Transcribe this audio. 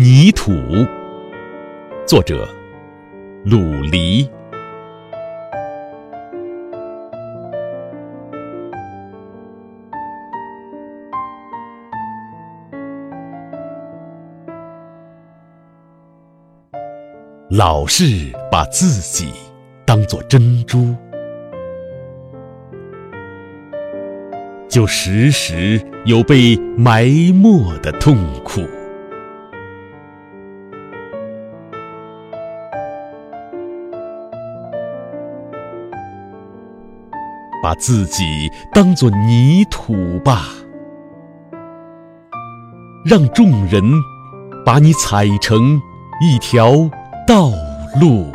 泥土，作者鲁黎。老是把自己当作珍珠，就时时有被埋没的痛苦。把自己当做泥土吧，让众人把你踩成一条道路。